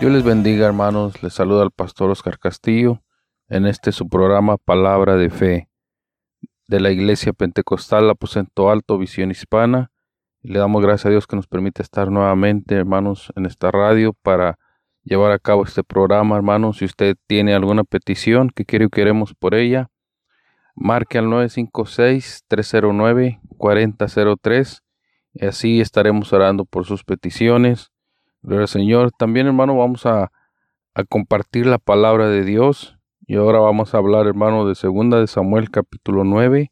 Dios les bendiga hermanos, les saluda el pastor Oscar Castillo en este su programa Palabra de Fe de la Iglesia Pentecostal Aposento Alto Visión Hispana. le damos gracias a Dios que nos permite estar nuevamente hermanos en esta radio para llevar a cabo este programa hermanos. Si usted tiene alguna petición que quiere que queremos por ella, marque al 956-309-4003 y así estaremos orando por sus peticiones Señor. También, hermano, vamos a, compartir la palabra de Dios. Y ahora vamos a hablar, hermano, de segunda de Samuel capítulo 9,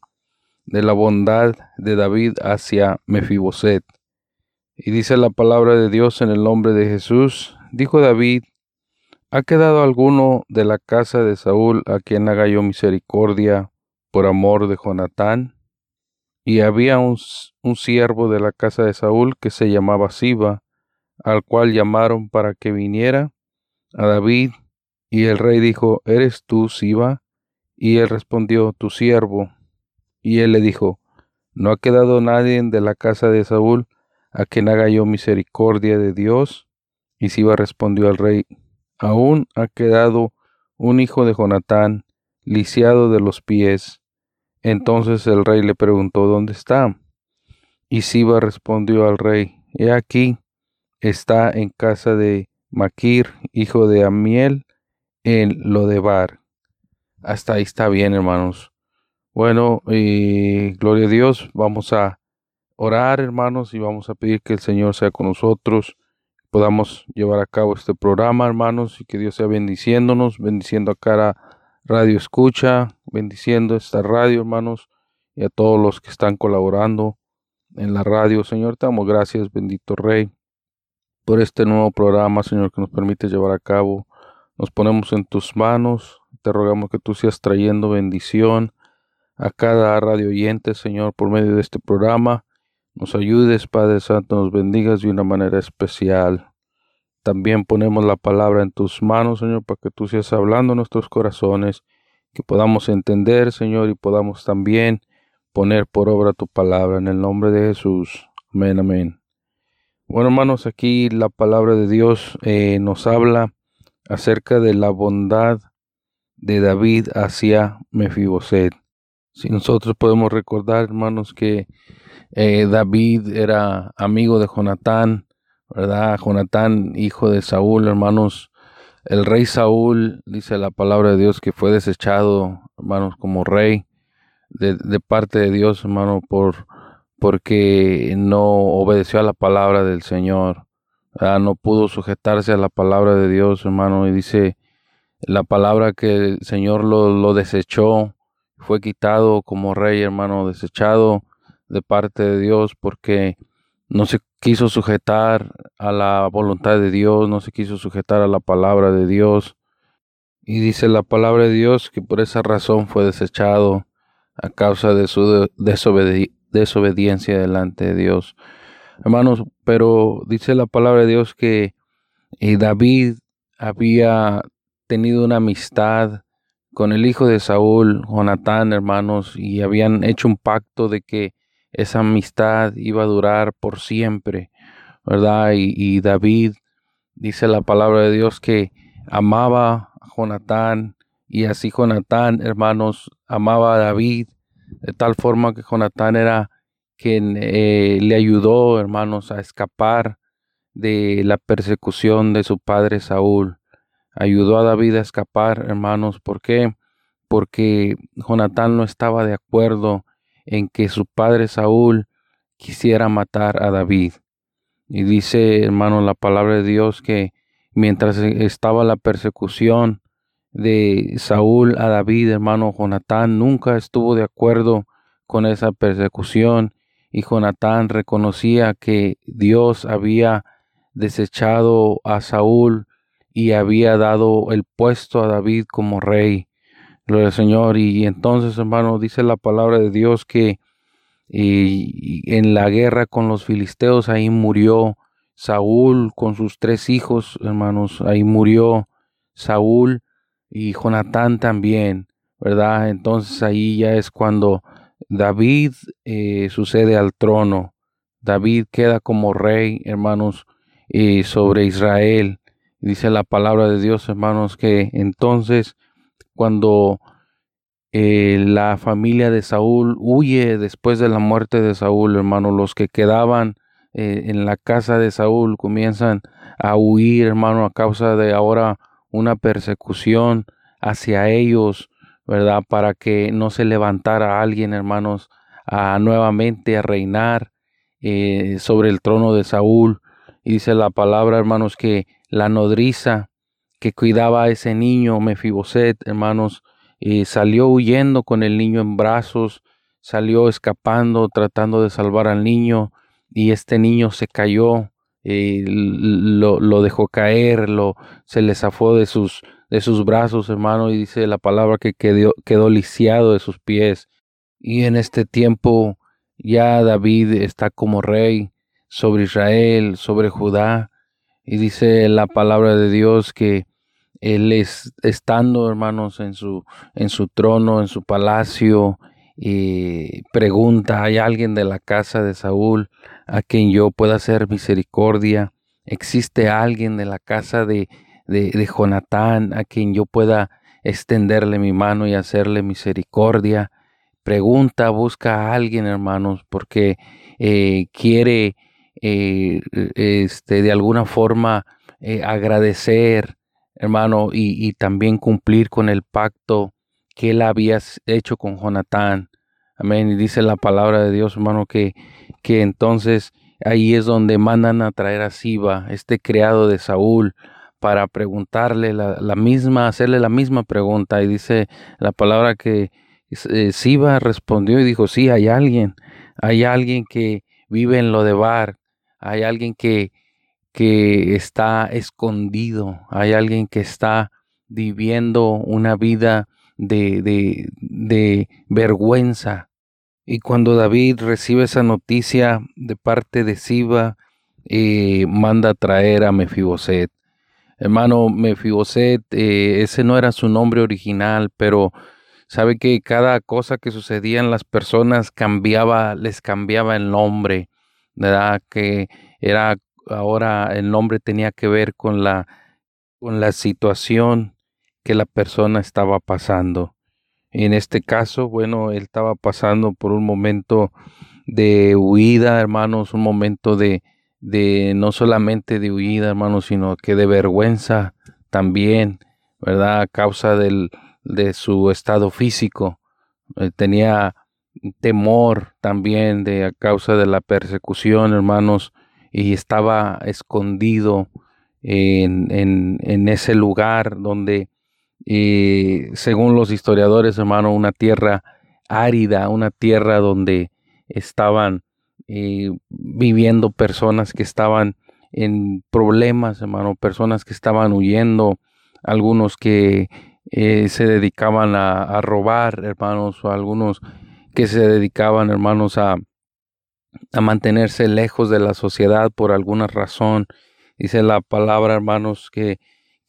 de la bondad de David hacia Mefiboset. Y dice la palabra de Dios en el nombre de Jesús. Dijo David, ¿ha quedado alguno de la casa de Saúl a quien haga yo misericordia por amor de Jonatán? Y había un, un siervo de la casa de Saúl que se llamaba Siba, al cual llamaron para que viniera a David, y el rey dijo, ¿eres tú, Siba? Y él respondió, tu siervo. Y él le dijo, ¿no ha quedado nadie de la casa de Saúl a quien haga yo misericordia de Dios? Y Siba respondió al rey, aún ha quedado un hijo de Jonatán, lisiado de los pies. Entonces el rey le preguntó, ¿dónde está? Y Siba respondió al rey, he aquí, está en casa de Maquir, hijo de Amiel, en Lodebar. Hasta ahí está bien, hermanos. Bueno, y gloria a Dios, vamos a orar, hermanos, y vamos a pedir que el Señor sea con nosotros, podamos llevar a cabo este programa, hermanos, y que Dios sea bendiciéndonos, bendiciendo a cara Radio Escucha, bendiciendo esta radio, hermanos, y a todos los que están colaborando en la radio. Señor, te damos gracias, bendito Rey por este nuevo programa, Señor, que nos permite llevar a cabo. Nos ponemos en tus manos. Te rogamos que tú seas trayendo bendición a cada radio oyente, Señor, por medio de este programa. Nos ayudes, Padre Santo, nos bendigas de una manera especial. También ponemos la palabra en tus manos, Señor, para que tú seas hablando en nuestros corazones, que podamos entender, Señor, y podamos también poner por obra tu palabra en el nombre de Jesús. Amén, amén. Bueno, hermanos, aquí la palabra de Dios eh, nos habla acerca de la bondad de David hacia Mefiboset. Si nosotros podemos recordar, hermanos, que eh, David era amigo de Jonatán, ¿verdad? Jonatán, hijo de Saúl, hermanos. El rey Saúl, dice la palabra de Dios, que fue desechado, hermanos, como rey de, de parte de Dios, hermano, por porque no obedeció a la palabra del Señor, no pudo sujetarse a la palabra de Dios, hermano, y dice la palabra que el Señor lo, desechó, fue quitado como rey, hermano, desechado de parte de Dios, porque no se quiso sujetar a la voluntad de Dios, no se quiso sujetar a la palabra de Dios. Y dice la palabra de Dios que por esa razón fue desechado a causa de su desobediencia desobediencia delante de Dios. Hermanos, pero dice la palabra de Dios que eh, David había tenido una amistad con el hijo de Saúl, Jonatán, hermanos, y habían hecho un pacto de que esa amistad iba a durar por siempre, ¿verdad? Y, y David, dice la palabra de Dios, que amaba a Jonatán, y así Jonatán, hermanos, amaba a David, de tal forma que Jonatán era quien eh, le ayudó, hermanos, a escapar de la persecución de su padre Saúl. Ayudó a David a escapar, hermanos. ¿Por qué? porque Jonatán no estaba de acuerdo en que su padre Saúl quisiera matar a David. Y dice, hermano, la palabra de Dios que mientras estaba la persecución de Saúl a David, hermano, Jonatán nunca estuvo de acuerdo con esa persecución y Jonatán reconocía que Dios había desechado a Saúl y había dado el puesto a David como rey. Gloria al Señor. Y entonces, hermano, dice la palabra de Dios que en la guerra con los filisteos ahí murió Saúl con sus tres hijos, hermanos. Ahí murió Saúl y Jonatán también, ¿verdad? Entonces ahí ya es cuando David eh, sucede al trono. David queda como rey, hermanos, eh, sobre Israel. Dice la palabra de Dios, hermanos, que entonces cuando eh, la familia de Saúl huye después de la muerte de Saúl, hermano, los que quedaban en la casa de Saúl comienzan a huir, hermano, a causa de ahora una persecución hacia ellos, ¿verdad? Para que no se levantara alguien, hermanos, a nuevamente a reinar eh, sobre el trono de Saúl. Y dice la palabra, hermanos, que la nodriza que cuidaba a ese niño, Mefiboset, hermanos, eh, salió huyendo con el niño en brazos, salió escapando, tratando de salvar al niño, y este niño se cayó lo, lo, dejó caer, lo, se le zafó de sus, de sus brazos, hermano, y dice la palabra que quedó, quedó lisiado de sus pies. Y en este tiempo ya David está como rey sobre Israel, sobre Judá, y dice la palabra de Dios que él es estando, hermanos, en su, en su trono, en su palacio, y pregunta, ¿hay alguien de la casa de Saúl a quien yo pueda hacer misericordia? ¿Existe alguien de la casa de, de, a quien yo pueda extenderle mi mano y hacerle misericordia? Pregunta, busca a alguien, hermanos, porque eh, quiere eh, este, de alguna forma eh, agradecer, hermano, y, y también cumplir con el pacto que él había hecho con Jonatán. Amén. Y dice la palabra de Dios, hermano, que, que entonces ahí es donde mandan a traer a Siba, este criado de Saúl, para preguntarle la, misma, hacerle la misma pregunta. Y dice la palabra que eh, Siba respondió y dijo, sí, hay alguien, hay alguien que vive en lo de Bar, hay alguien que, que está escondido, hay alguien que está viviendo una vida de, de, de vergüenza. Y cuando David recibe esa noticia de parte de Siba, eh, manda a traer a Mefiboset. Hermano Mefiboset, eh, ese no era su nombre original, pero sabe que cada cosa que sucedía en las personas cambiaba, les cambiaba el nombre, ¿verdad? Que era ahora el nombre tenía que ver con la, con la situación que la persona estaba pasando. En este caso, bueno, él estaba pasando por un momento de huida, hermanos, un momento de, de no solamente de huida, hermanos, sino que de vergüenza también, ¿verdad? A causa del, de su estado físico. tenía temor también de a causa de la persecución, hermanos, y estaba escondido en, en ese lugar donde y según los historiadores, hermano, una tierra árida, una tierra donde estaban eh, viviendo personas que estaban en problemas, hermano, personas que estaban huyendo, algunos que eh, se dedicaban a, robar, hermanos, o algunos que se dedicaban, hermanos, a, a mantenerse lejos de la sociedad por alguna razón. Dice la palabra, hermanos, que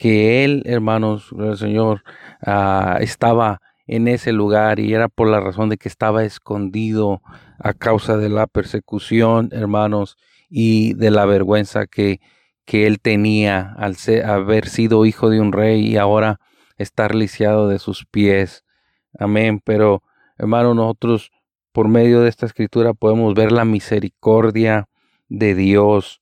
que él, hermanos, el Señor, ah, estaba en ese lugar y era por la razón de que estaba escondido a causa de la persecución, hermanos, y de la vergüenza que, que él tenía al haber sido hijo de un rey y ahora estar lisiado de sus pies. Amén. Pero, hermanos, nosotros por medio de esta escritura podemos ver la misericordia de Dios.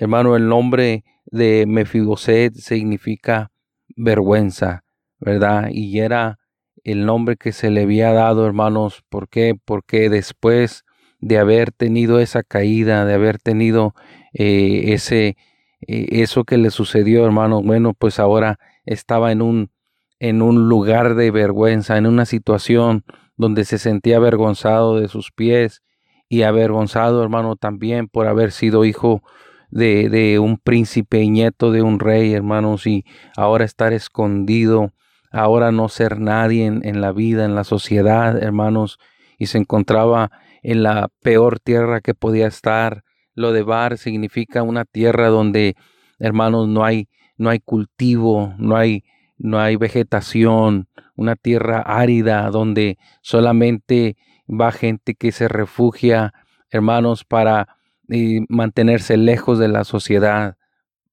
Hermano, el nombre de Mefiboset significa vergüenza, ¿verdad? Y era el nombre que se le había dado, hermanos. ¿Por qué? Porque después de haber tenido esa caída, de haber tenido eh, ese, eh, eso que le sucedió, hermanos, bueno, pues ahora estaba en un, en un lugar de vergüenza, en una situación donde se sentía avergonzado de sus pies y avergonzado, hermano, también por haber sido hijo de, de un príncipe y nieto de un rey, hermanos, y ahora estar escondido, ahora no ser nadie en, en la vida, en la sociedad, hermanos, y se encontraba en la peor tierra que podía estar. Lo de Bar significa una tierra donde, hermanos, no hay, no hay cultivo, no hay, no hay vegetación, una tierra árida donde solamente va gente que se refugia, hermanos, para eh, mantenerse lejos de la sociedad.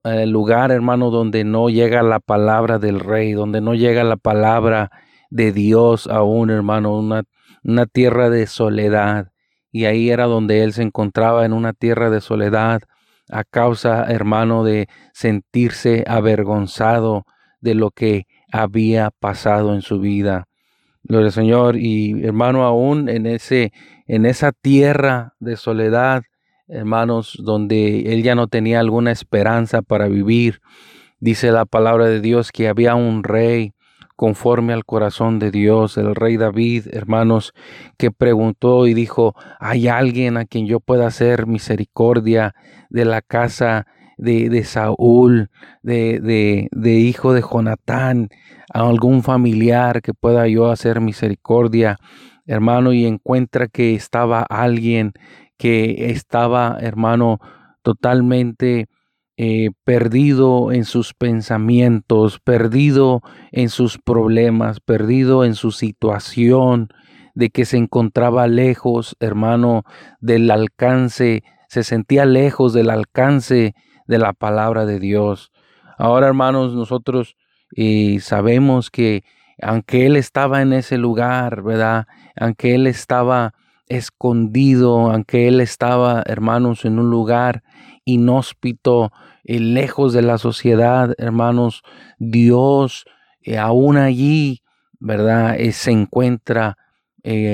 El lugar, hermano, donde no llega la palabra del rey, donde no llega la palabra de Dios aún, hermano, una, una tierra de soledad. Y ahí era donde él se encontraba en una tierra de soledad a causa, hermano, de sentirse avergonzado de lo que había pasado en su vida. Gloria al Señor y hermano aún en ese en esa tierra de soledad, hermanos, donde él ya no tenía alguna esperanza para vivir. Dice la palabra de Dios que había un rey conforme al corazón de Dios, el rey David, hermanos, que preguntó y dijo, ¿hay alguien a quien yo pueda hacer misericordia de la casa de, de Saúl, de, de, de hijo de Jonatán, a algún familiar que pueda yo hacer misericordia, hermano, y encuentra que estaba alguien que estaba, hermano, totalmente eh, perdido en sus pensamientos, perdido en sus problemas, perdido en su situación, de que se encontraba lejos, hermano, del alcance, se sentía lejos del alcance de la palabra de Dios. Ahora, hermanos, nosotros eh, sabemos que aunque Él estaba en ese lugar, ¿verdad? Aunque Él estaba escondido, aunque Él estaba, hermanos, en un lugar inhóspito, eh, lejos de la sociedad, hermanos, Dios eh, aún allí, ¿verdad? Eh, se encuentra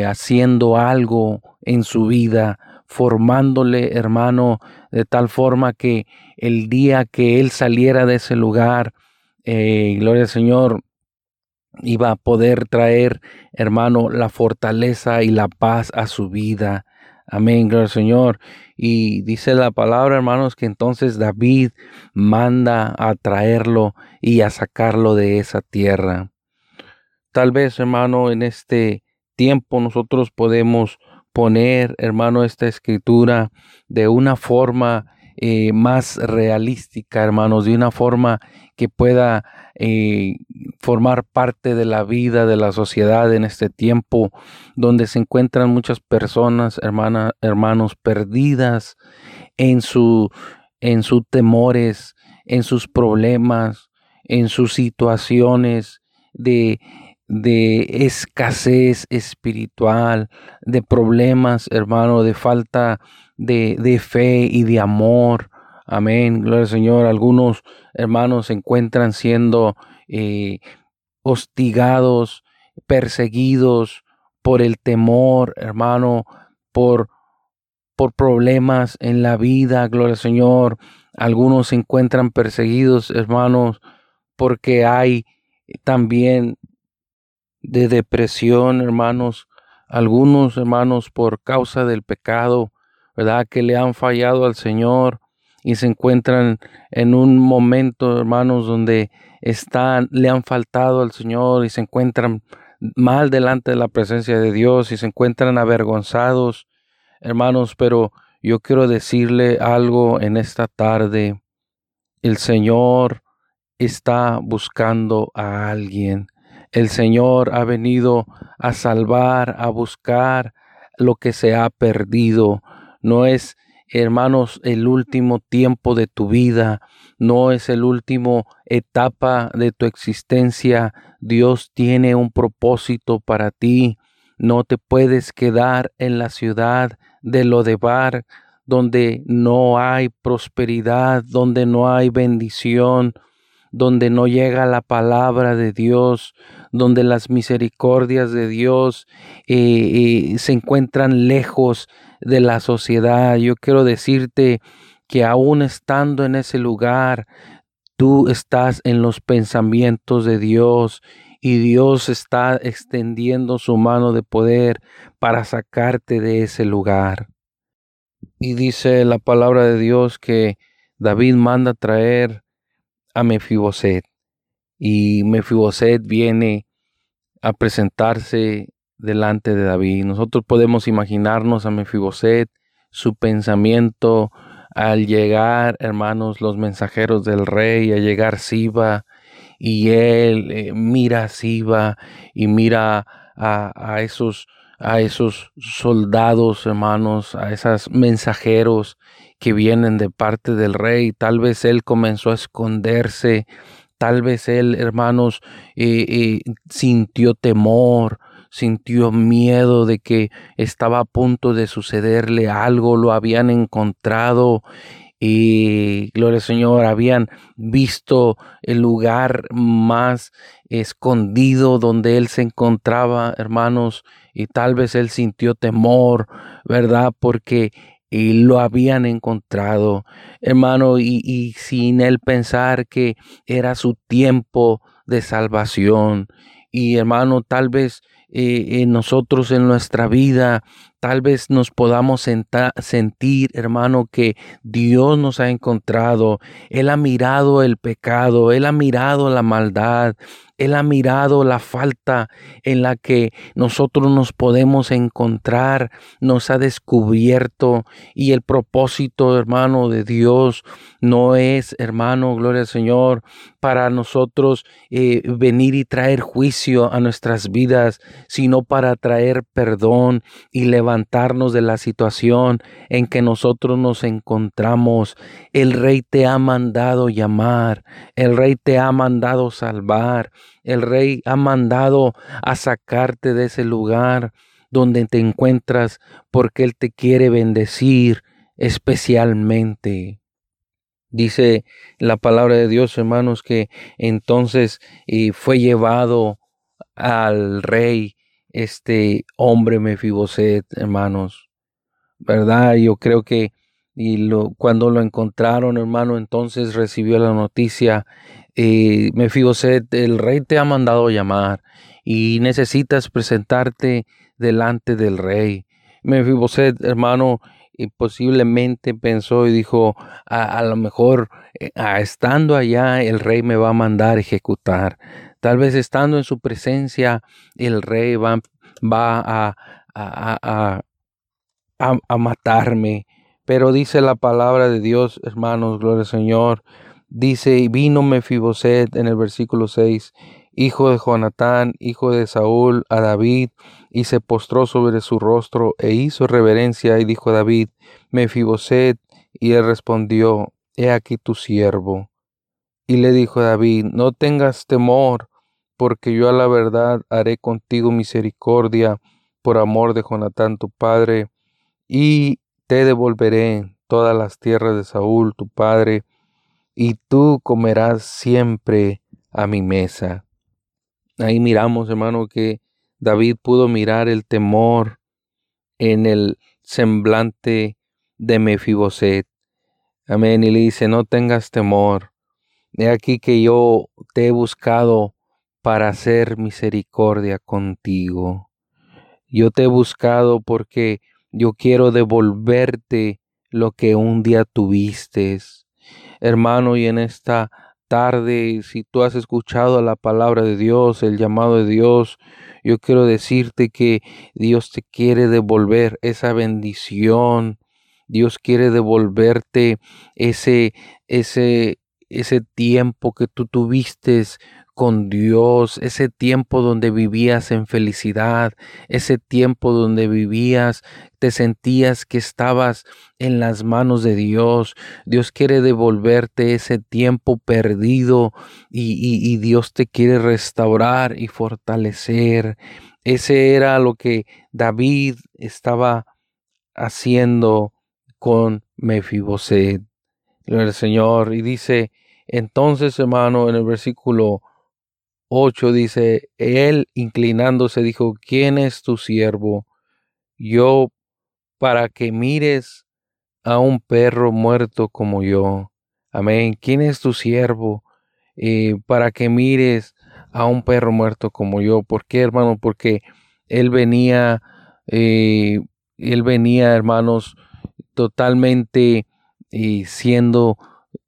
haciendo algo en su vida, formándole, hermano, de tal forma que el día que Él saliera de ese lugar, gloria al Señor, iba a poder traer, hermano, la fortaleza y la paz a su vida. Amén, gloria al Señor. Y dice la palabra, hermanos, que entonces David manda a traerlo y a sacarlo de esa tierra. Tal vez, hermano, en este tiempo nosotros podemos poner, hermano, esta escritura de una forma eh, más realística, hermanos, de una forma que pueda eh, formar parte de la vida de la sociedad en este tiempo, donde se encuentran muchas personas, hermanas, hermanos, perdidas en su, en sus temores, en sus problemas, en sus situaciones de, de escasez espiritual, de problemas, hermano, de falta de, de fe y de amor. Amén, gloria al Señor. Algunos hermanos se encuentran siendo eh, hostigados, perseguidos por el temor, hermano, por, por problemas en la vida, gloria al Señor. Algunos se encuentran perseguidos, hermanos, porque hay también de depresión, hermanos. Algunos hermanos por causa del pecado, ¿verdad? Que le han fallado al Señor y se encuentran en un momento, hermanos, donde están, le han faltado al Señor y se encuentran mal delante de la presencia de Dios y se encuentran avergonzados, hermanos, pero yo quiero decirle algo en esta tarde. El Señor está buscando a alguien. El Señor ha venido a salvar, a buscar lo que se ha perdido no es, hermanos, el último tiempo de tu vida, no es el último etapa de tu existencia. Dios tiene un propósito para ti. No te puedes quedar en la ciudad de Lodebar, donde no hay prosperidad, donde no hay bendición, donde no llega la palabra de Dios, donde las misericordias de Dios eh, eh, se encuentran lejos de la sociedad. Yo quiero decirte que aún estando en ese lugar, tú estás en los pensamientos de Dios y Dios está extendiendo su mano de poder para sacarte de ese lugar. Y dice la palabra de Dios que David manda traer a Mefiboset y Mefiboset viene a presentarse delante de David. Nosotros podemos imaginarnos a Mefiboset, su pensamiento al llegar, hermanos, los mensajeros del rey, a llegar Siba, y él eh, mira a Siba y mira a, a, esos a esos soldados, hermanos, a esos mensajeros que vienen de parte del rey. Tal vez él comenzó a esconderse, tal vez él, hermanos, eh, eh, sintió temor, sintió miedo de que estaba a punto de sucederle algo, lo habían encontrado y gloria al Señor, habían visto el lugar más escondido donde él se encontraba, hermanos, y tal vez él sintió temor, ¿verdad? Porque lo habían encontrado, hermano, y, y sin él pensar que era su tiempo de salvación. Y hermano, tal vez eh, nosotros en nuestra vida tal vez nos podamos sentir, hermano, que Dios nos ha encontrado. Él ha mirado el pecado, Él ha mirado la maldad, Él ha mirado la falta en la que nosotros nos podemos encontrar, nos ha descubierto y el propósito, hermano, de Dios no es, hermano, gloria al Señor, para nosotros eh, venir y traer juicio a nuestras vidas, sino para traer perdón y levantar levantarnos de la situación en que nosotros nos encontramos. El Rey te ha mandado llamar, el Rey te ha mandado salvar, el Rey ha mandado a sacarte de ese lugar donde te encuentras porque Él te quiere bendecir especialmente. Dice la palabra de Dios, hermanos, que entonces y fue llevado al rey este hombre Mefiboset, hermanos. ¿Verdad? Yo creo que y lo, cuando lo encontraron, hermano, entonces recibió la noticia, eh, Mefiboset, el rey te ha mandado llamar y necesitas presentarte delante del rey. Mefiboset, hermano, y posiblemente pensó y dijo, a, lo mejor eh, estando allá el rey me va a mandar ejecutar. Tal vez estando en su presencia, el rey va, va a, a, a, a, matarme. Pero dice la palabra de Dios, hermanos, gloria al Señor. Dice, vino Mefiboset en el versículo 6, hijo de Jonatán, hijo de Saúl, a David, y se postró sobre su rostro e hizo reverencia, y dijo David, Mefiboset, y él respondió, He aquí tu siervo. Y le dijo David, No tengas temor, porque yo a la verdad haré contigo misericordia por amor de Jonatán tu padre, y te devolveré todas las tierras de Saúl tu padre, y tú comerás siempre a mi mesa. Ahí miramos, hermano, que David pudo mirar el temor en el semblante de Mefiboset. Amén. Y le dice, no tengas temor. He aquí que yo te he buscado para hacer misericordia contigo. Yo te he buscado porque yo quiero devolverte lo que un día tuviste. Hermano, y en esta tarde, si tú has escuchado la palabra de Dios, el llamado de Dios, yo quiero decirte que Dios te quiere devolver esa bendición. Dios quiere devolverte ese, ese, ese tiempo que tú tuviste con Dios, ese tiempo donde vivías en felicidad, ese tiempo donde vivías, te sentías que estabas en las manos de Dios. Dios quiere devolverte ese tiempo perdido y, Dios te quiere restaurar y fortalecer. Ese era lo que David estaba haciendo con Mefiboset. El Señor y dice Entonces, hermano, en el versículo 8 dice, él inclinándose dijo, ¿quién es tu siervo? Yo para que mires a un perro muerto como yo. Amén. ¿Quién es tu siervo? Eh, para que mires a un perro muerto como yo. ¿Por qué, hermano? Porque él venía, eh, él venía, hermanos, totalmente y siendo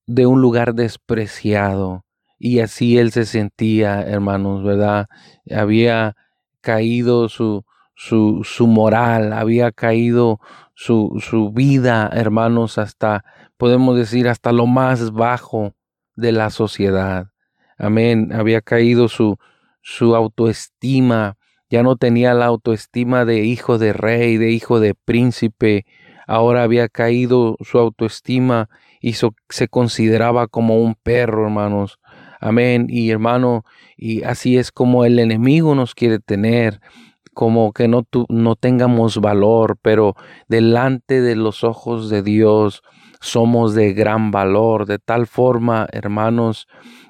de un lugar despreciado. Y así él se sentía, hermanos, ¿verdad? Había caído su, su, su moral, había caído su, su vida, hermanos, hasta, podemos decir, hasta lo más bajo de la sociedad. Amén. Había caído su, su autoestima, ya no tenía la autoestima de hijo de rey, de hijo de príncipe, ahora había caído su autoestima y se consideraba como un perro, hermanos. Amén. Y hermano, y así es como el enemigo nos quiere tener, como que no, no tengamos valor, pero delante de los ojos de Dios somos de gran valor, de tal forma, hermanos,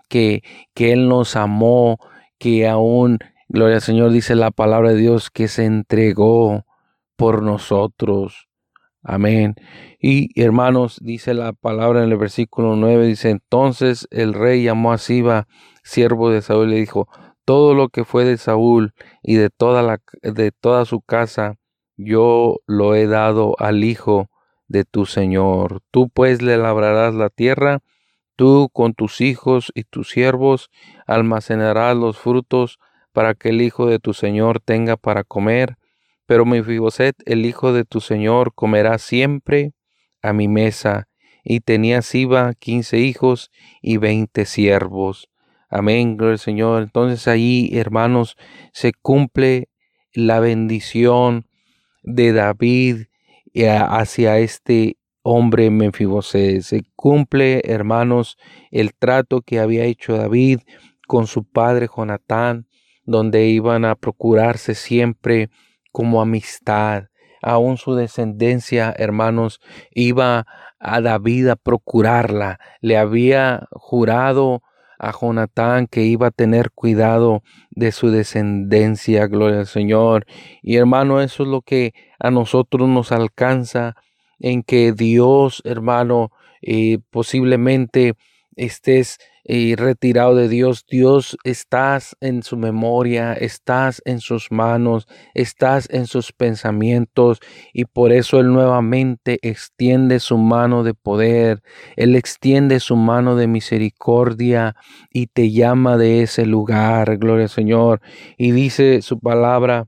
que, que Él nos amó, que aún, gloria al Señor, dice la palabra de Dios, que se entregó por nosotros. Amén. Y hermanos, dice la palabra en el versículo 9, dice, entonces el rey llamó a Siba, siervo de Saúl, y le dijo, todo lo que fue de Saúl y de toda, la, de toda su casa, yo lo he dado al hijo de tu Señor. Tú pues le labrarás la tierra, tú con tus hijos y tus siervos almacenarás los frutos para que el hijo de tu Señor tenga para comer pero Mefiboset, el hijo de tu señor, comerá siempre a mi mesa. Y tenía Siba quince hijos y veinte siervos. Amén, gloria al Señor. Entonces ahí, hermanos, se cumple la bendición de David eh, hacia este hombre Mefiboset. Se cumple, hermanos, el trato que había hecho David con su padre Jonatán, donde iban a procurarse siempre como amistad. Aún su descendencia, hermanos, iba a David a procurarla. Le había jurado a Jonatán que iba a tener cuidado de su descendencia, gloria al Señor. Y hermano, eso es lo que a nosotros nos alcanza en que Dios, hermano, eh, posiblemente estés y retirado de Dios, Dios estás en su memoria, estás en sus manos, estás en sus pensamientos y por eso Él nuevamente extiende su mano de poder, Él extiende su mano de misericordia y te llama de ese lugar, gloria al Señor. Y dice su palabra,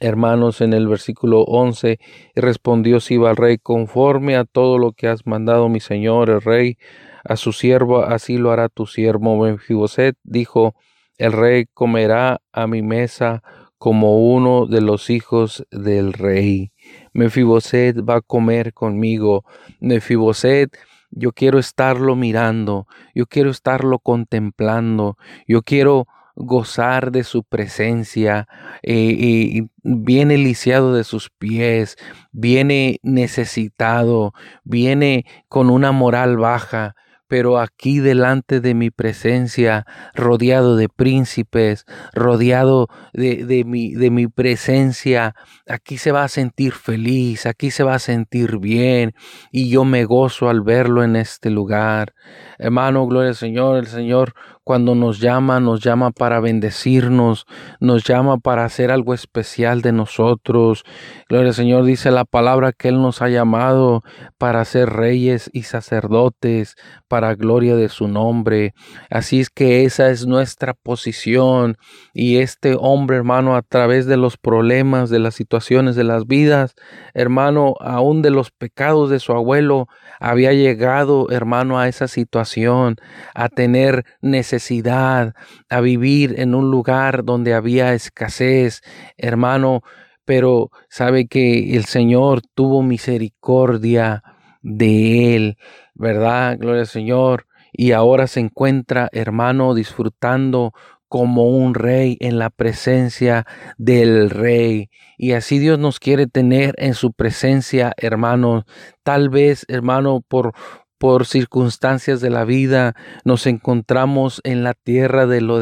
hermanos, en el versículo 11, y respondió Siba al rey, conforme a todo lo que has mandado mi Señor, el rey, a su siervo, así lo hará tu siervo Mefiboset, dijo, el rey comerá a mi mesa como uno de los hijos del rey. Mefiboset va a comer conmigo. Mefiboset, yo quiero estarlo mirando, yo quiero estarlo contemplando, yo quiero gozar de su presencia, eh, y viene lisiado de sus pies, viene necesitado, viene con una moral baja, pero aquí delante de mi presencia, rodeado de príncipes, rodeado de, mi, de mi presencia, aquí se va a sentir feliz, aquí se va a sentir bien y yo me gozo al verlo en este lugar. Hermano, gloria al Señor, el Señor cuando nos llama, nos llama para bendecirnos, nos llama para hacer algo especial de nosotros. Gloria al Señor dice la palabra que Él nos ha llamado para ser reyes y sacerdotes, para gloria de su nombre. Así es que esa es nuestra posición. Y este hombre, hermano, a través de los problemas, de las situaciones de las vidas, hermano, aún de los pecados de su abuelo, había llegado, hermano, a esa situación, a tener necesidad, a vivir en un lugar donde había escasez, hermano, pero sabe que el Señor tuvo misericordia de él, ¿verdad? Gloria al Señor. Y ahora se encuentra, hermano, disfrutando como un rey en la presencia del rey. Y así Dios nos quiere tener en su presencia, hermano. Tal vez, hermano, por por circunstancias de la vida, nos encontramos en la tierra de lo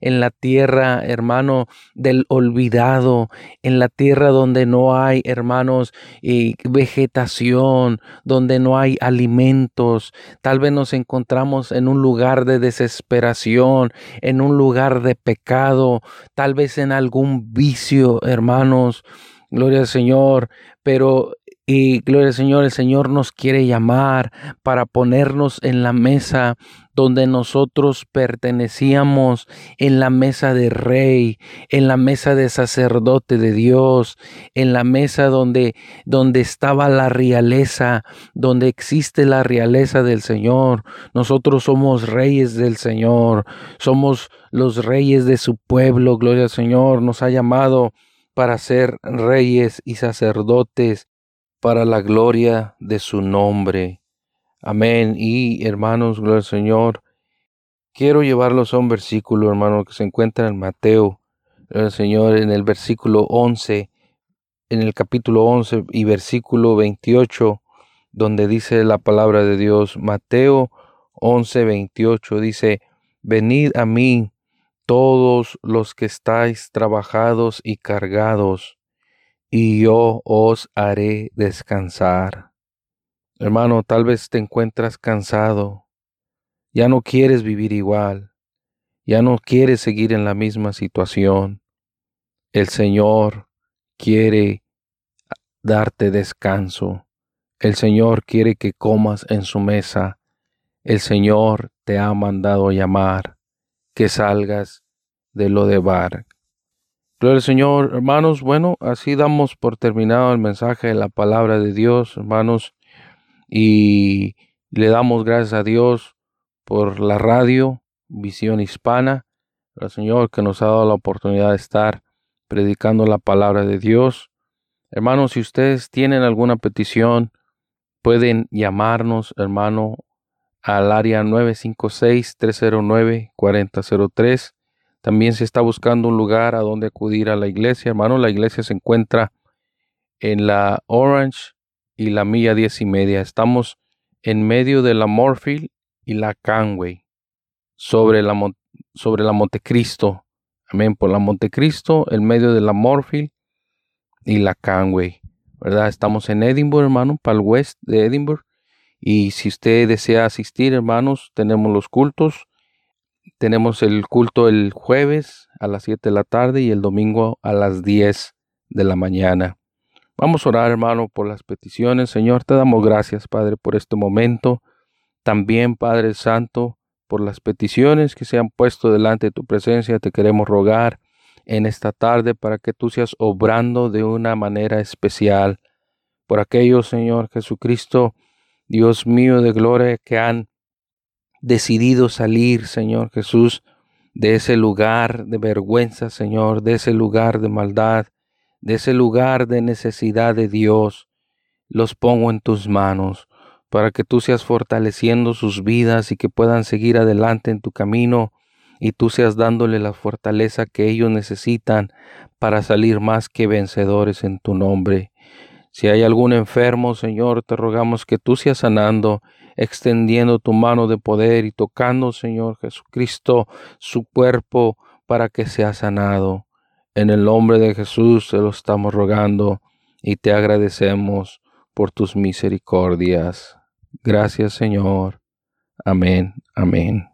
en la tierra, hermano, del olvidado, en la tierra donde no hay, hermanos, y vegetación, donde no hay alimentos. Tal vez nos encontramos en un lugar de desesperación, en un lugar de pecado, tal vez en algún vicio, hermanos. Gloria al Señor, pero y gloria al Señor, el Señor nos quiere llamar para ponernos en la mesa donde nosotros pertenecíamos, en la mesa de rey, en la mesa de sacerdote de Dios, en la mesa donde, donde estaba la realeza, donde existe la realeza del Señor. Nosotros somos reyes del Señor, somos los reyes de su pueblo, gloria al Señor, nos ha llamado para ser reyes y sacerdotes para la gloria de su nombre. Amén. Y hermanos, gloria al Señor. Quiero llevarlos a un versículo, hermano, que se encuentra en Mateo, el Señor, en el versículo 11, en el capítulo 11 y versículo 28, donde dice la palabra de Dios. Mateo 11, 28 dice, Venid a mí todos los que estáis trabajados y cargados, y yo os haré descansar. Hermano, tal vez te encuentras cansado, ya no quieres vivir igual, ya no quieres seguir en la misma situación. El Señor quiere darte descanso. El Señor quiere que comas en su mesa. El Señor te ha mandado llamar que salgas de lo de bar, Gloria al Señor, hermanos. Bueno, así damos por terminado el mensaje de la palabra de Dios, hermanos. Y le damos gracias a Dios por la radio Visión Hispana, al Señor que nos ha dado la oportunidad de estar predicando la palabra de Dios. Hermanos, si ustedes tienen alguna petición, pueden llamarnos, hermano, al área 956-309-4003 también se está buscando un lugar a donde acudir a la iglesia. Hermano, la iglesia se encuentra en la Orange y la Milla Diez y Media. Estamos en medio de la Morfield y la Canway, sobre la, sobre la Montecristo. Amén. Por la Montecristo, en medio de la Morfield y la Canway. ¿Verdad? Estamos en Edinburgh, hermano, para el west de Edinburgh. Y si usted desea asistir, hermanos, tenemos los cultos tenemos el culto el jueves a las 7 de la tarde y el domingo a las 10 de la mañana. Vamos a orar, hermano, por las peticiones. Señor, te damos gracias, Padre, por este momento. También, Padre Santo, por las peticiones que se han puesto delante de tu presencia. Te queremos rogar en esta tarde para que tú seas obrando de una manera especial por aquellos, Señor Jesucristo, Dios mío de gloria, que han decidido salir, Señor Jesús, de ese lugar de vergüenza, Señor, de ese lugar de maldad, de ese lugar de necesidad de Dios. Los pongo en tus manos para que tú seas fortaleciendo sus vidas y que puedan seguir adelante en tu camino y tú seas dándole la fortaleza que ellos necesitan para salir más que vencedores en tu nombre. Si hay algún enfermo, Señor, te rogamos que tú seas sanando extendiendo tu mano de poder y tocando, Señor Jesucristo, su cuerpo para que sea sanado. En el nombre de Jesús se lo estamos rogando y te agradecemos por tus misericordias. Gracias, Señor. Amén. Amén.